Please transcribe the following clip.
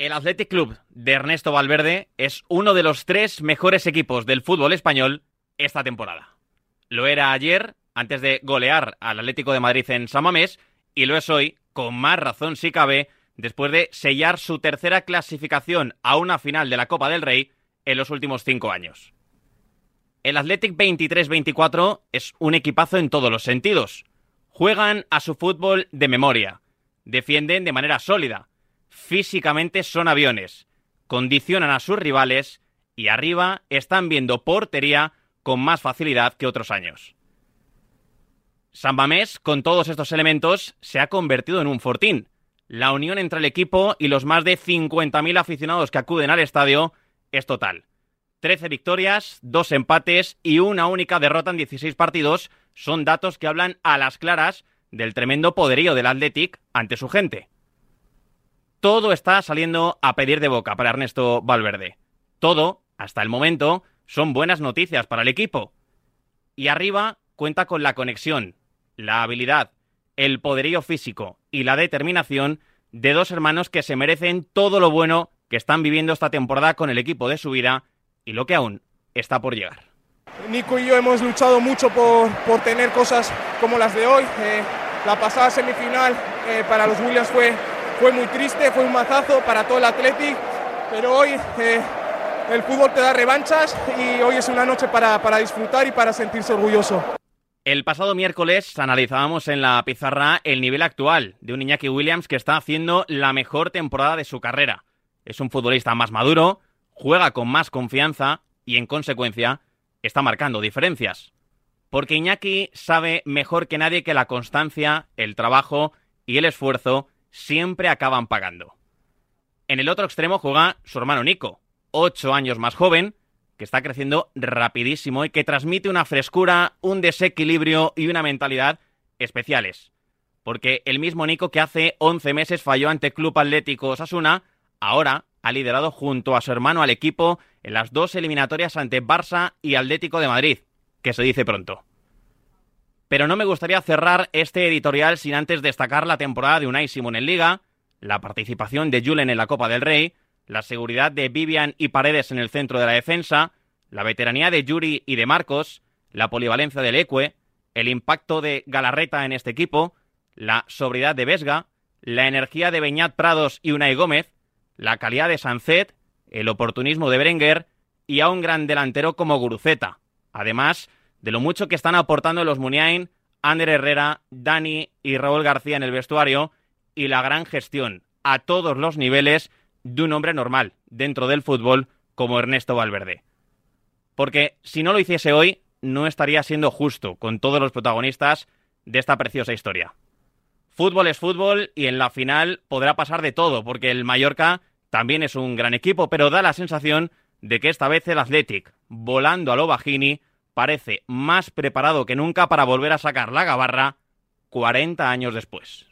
El Athletic Club de Ernesto Valverde es uno de los tres mejores equipos del fútbol español esta temporada. Lo era ayer, antes de golear al Atlético de Madrid en Samamés, y lo es hoy, con más razón si cabe, después de sellar su tercera clasificación a una final de la Copa del Rey en los últimos cinco años. El Athletic 23-24 es un equipazo en todos los sentidos. Juegan a su fútbol de memoria, defienden de manera sólida, físicamente son aviones, condicionan a sus rivales y arriba están viendo portería con más facilidad que otros años. San Mamés, con todos estos elementos, se ha convertido en un fortín. La unión entre el equipo y los más de 50.000 aficionados que acuden al estadio es total. 13 victorias, 2 empates y una única derrota en 16 partidos son datos que hablan a las claras del tremendo poderío del Athletic ante su gente. Todo está saliendo a pedir de boca para Ernesto Valverde. Todo, hasta el momento, son buenas noticias para el equipo. Y arriba cuenta con la conexión, la habilidad, el poderío físico y la determinación de dos hermanos que se merecen todo lo bueno que están viviendo esta temporada con el equipo de su vida y lo que aún está por llegar. Nico y yo hemos luchado mucho por, por tener cosas como las de hoy. Eh, la pasada semifinal eh, para los Williams fue fue muy triste, fue un mazazo para todo el Athletic, pero hoy eh, el fútbol te da revanchas y hoy es una noche para, para disfrutar y para sentirse orgulloso. El pasado miércoles analizábamos en la pizarra el nivel actual de un Iñaki Williams que está haciendo la mejor temporada de su carrera. Es un futbolista más maduro, juega con más confianza y en consecuencia está marcando diferencias. Porque Iñaki sabe mejor que nadie que la constancia, el trabajo y el esfuerzo siempre acaban pagando. En el otro extremo juega su hermano Nico, ocho años más joven, que está creciendo rapidísimo y que transmite una frescura, un desequilibrio y una mentalidad especiales. Porque el mismo Nico que hace 11 meses falló ante Club Atlético Osasuna, ahora ha liderado junto a su hermano al equipo en las dos eliminatorias ante Barça y Atlético de Madrid, que se dice pronto. Pero no me gustaría cerrar este editorial sin antes destacar la temporada de Unai Simón en Liga, la participación de Julen en la Copa del Rey, la seguridad de Vivian y Paredes en el centro de la defensa, la veteranía de Yuri y de Marcos, la polivalencia del Ecue, el impacto de Galarreta en este equipo, la sobriedad de Vesga, la energía de Beñat Prados y Unai Gómez, la calidad de Sancet, el oportunismo de Berenguer y a un gran delantero como Guruceta. Además, de lo mucho que están aportando los Muniain, Ander Herrera, Dani y Raúl García en el vestuario y la gran gestión a todos los niveles de un hombre normal dentro del fútbol como Ernesto Valverde. Porque si no lo hiciese hoy, no estaría siendo justo con todos los protagonistas de esta preciosa historia. Fútbol es fútbol y en la final podrá pasar de todo, porque el Mallorca también es un gran equipo, pero da la sensación de que esta vez el Athletic, volando a lo bajini, parece más preparado que nunca para volver a sacar la gabarra 40 años después.